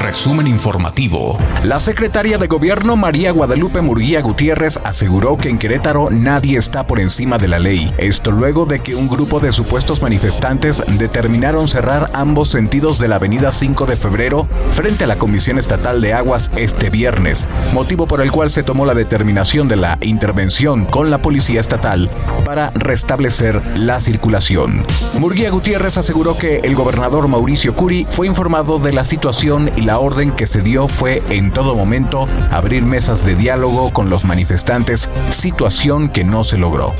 Resumen informativo. La secretaria de Gobierno María Guadalupe Murguía Gutiérrez aseguró que en Querétaro nadie está por encima de la ley. Esto luego de que un grupo de supuestos manifestantes determinaron cerrar ambos sentidos de la avenida 5 de febrero frente a la Comisión Estatal de Aguas este viernes, motivo por el cual se tomó la determinación de la intervención con la Policía Estatal para restablecer la circulación. Murguía Gutiérrez aseguró que el gobernador Mauricio Curi fue informado de la situación y la orden que se dio fue en todo momento abrir mesas de diálogo con los manifestantes, situación que no se logró.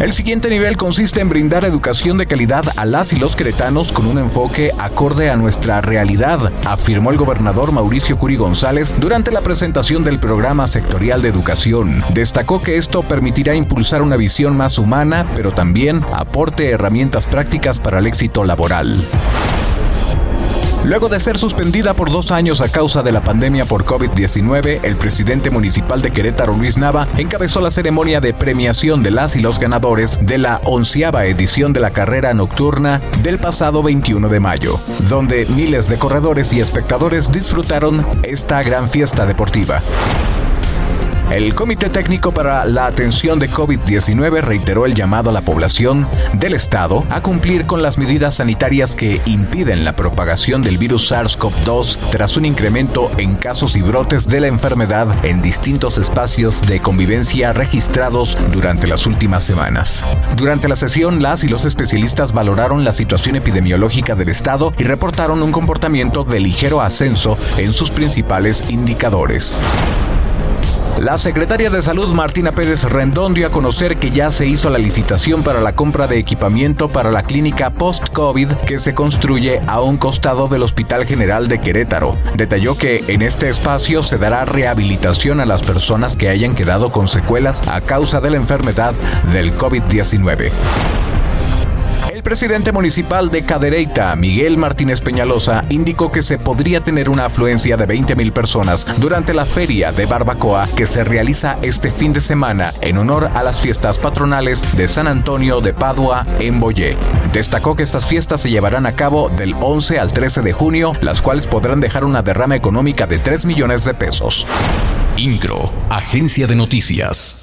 El siguiente nivel consiste en brindar educación de calidad a las y los queretanos con un enfoque acorde a nuestra realidad, afirmó el gobernador Mauricio Curi González durante la presentación del programa sectorial de educación. Destacó que esto permitirá impulsar una visión más humana, pero también aporte herramientas prácticas para el éxito laboral. Luego de ser suspendida por dos años a causa de la pandemia por COVID-19, el presidente municipal de Querétaro, Luis Nava, encabezó la ceremonia de premiación de las y los ganadores de la onceava edición de la carrera nocturna del pasado 21 de mayo, donde miles de corredores y espectadores disfrutaron esta gran fiesta deportiva. El Comité Técnico para la Atención de COVID-19 reiteró el llamado a la población del Estado a cumplir con las medidas sanitarias que impiden la propagación del virus SARS-CoV-2 tras un incremento en casos y brotes de la enfermedad en distintos espacios de convivencia registrados durante las últimas semanas. Durante la sesión, las y los especialistas valoraron la situación epidemiológica del Estado y reportaron un comportamiento de ligero ascenso en sus principales indicadores. La secretaria de Salud Martina Pérez Rendón dio a conocer que ya se hizo la licitación para la compra de equipamiento para la clínica post-COVID que se construye a un costado del Hospital General de Querétaro. Detalló que en este espacio se dará rehabilitación a las personas que hayan quedado con secuelas a causa de la enfermedad del COVID-19 presidente municipal de Cadereyta, Miguel Martínez Peñalosa, indicó que se podría tener una afluencia de 20 mil personas durante la feria de barbacoa que se realiza este fin de semana en honor a las fiestas patronales de San Antonio de Padua en Boyé. Destacó que estas fiestas se llevarán a cabo del 11 al 13 de junio, las cuales podrán dejar una derrama económica de 3 millones de pesos. Incro, Agencia de Noticias.